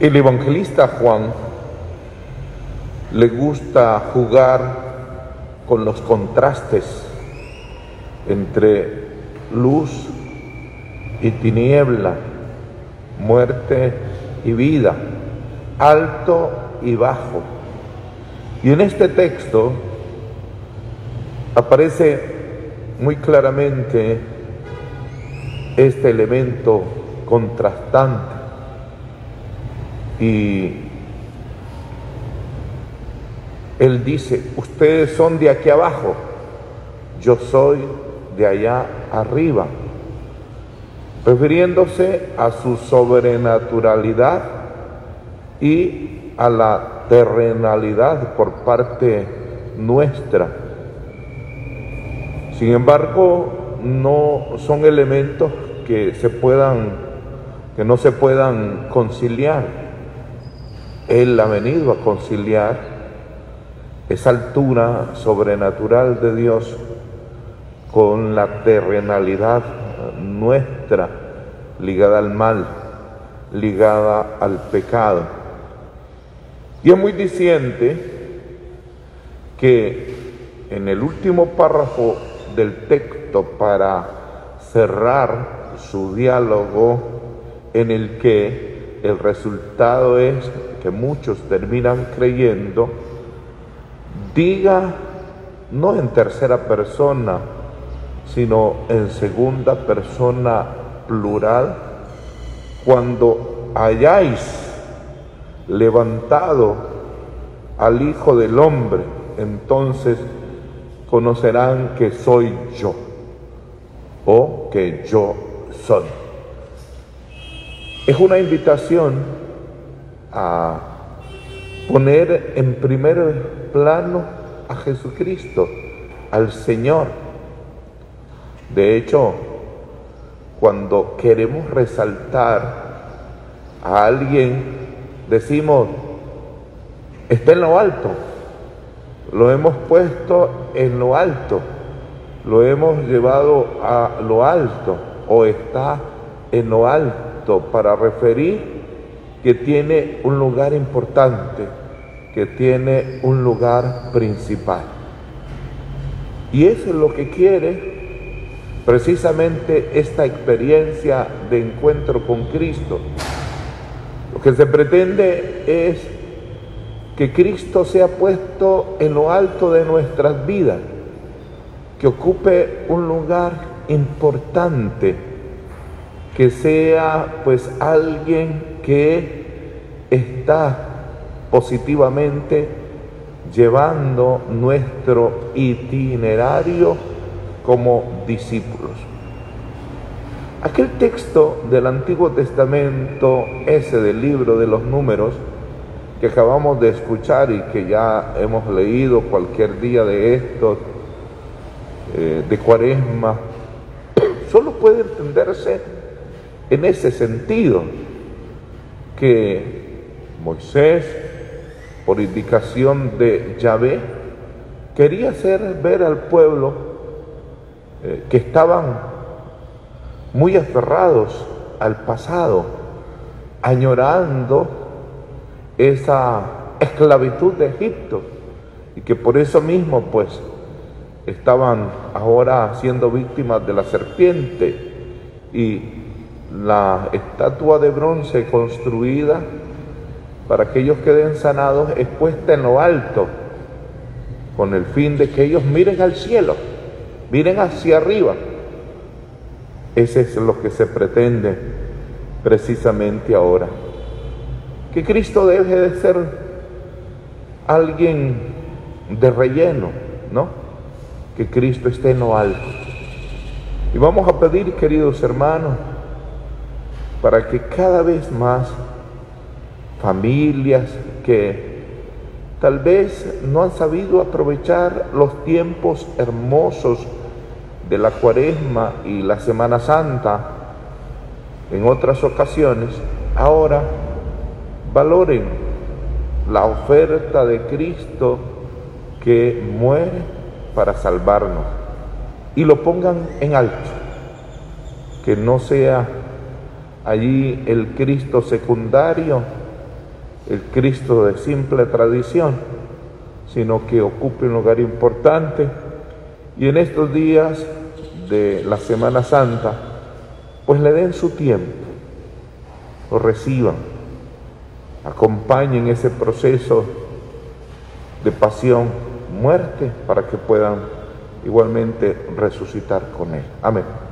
El evangelista Juan le gusta jugar con los contrastes entre luz y tiniebla, muerte y vida, alto y bajo. Y en este texto aparece muy claramente este elemento contrastante y él dice, ustedes son de aquí abajo, yo soy de allá arriba, refiriéndose a su sobrenaturalidad y a la terrenalidad por parte nuestra. Sin embargo, no son elementos que se puedan que no se puedan conciliar. Él ha venido a conciliar esa altura sobrenatural de Dios con la terrenalidad nuestra ligada al mal, ligada al pecado. Y es muy diciente que en el último párrafo del texto para cerrar su diálogo en el que el resultado es que muchos terminan creyendo, diga no en tercera persona, sino en segunda persona plural, cuando hayáis levantado al Hijo del Hombre, entonces conocerán que soy yo o que yo soy. Es una invitación a poner en primer plano a Jesucristo, al Señor. De hecho, cuando queremos resaltar a alguien, decimos, está en lo alto, lo hemos puesto en lo alto, lo hemos llevado a lo alto. O está en lo alto. Para referir que tiene un lugar importante, que tiene un lugar principal. Y eso es lo que quiere precisamente esta experiencia de encuentro con Cristo. Lo que se pretende es que Cristo sea puesto en lo alto de nuestras vidas, que ocupe un lugar importante que sea pues alguien que está positivamente llevando nuestro itinerario como discípulos. Aquel texto del Antiguo Testamento, ese del libro de los números, que acabamos de escuchar y que ya hemos leído cualquier día de estos, eh, de cuaresma, solo puede entenderse en ese sentido que Moisés, por indicación de Yahvé, quería hacer ver al pueblo eh, que estaban muy aferrados al pasado, añorando esa esclavitud de Egipto y que por eso mismo pues estaban ahora siendo víctimas de la serpiente y la estatua de bronce construida para que ellos queden sanados es puesta en lo alto, con el fin de que ellos miren al cielo, miren hacia arriba. Ese es lo que se pretende precisamente ahora. Que Cristo deje de ser alguien de relleno, ¿no? Que Cristo esté en lo alto. Y vamos a pedir, queridos hermanos, para que cada vez más familias que tal vez no han sabido aprovechar los tiempos hermosos de la cuaresma y la Semana Santa en otras ocasiones, ahora valoren la oferta de Cristo que muere para salvarnos. Y lo pongan en alto, que no sea allí el Cristo secundario, el Cristo de simple tradición, sino que ocupe un lugar importante y en estos días de la Semana Santa, pues le den su tiempo, lo reciban, acompañen ese proceso de pasión, muerte, para que puedan igualmente resucitar con Él. Amén.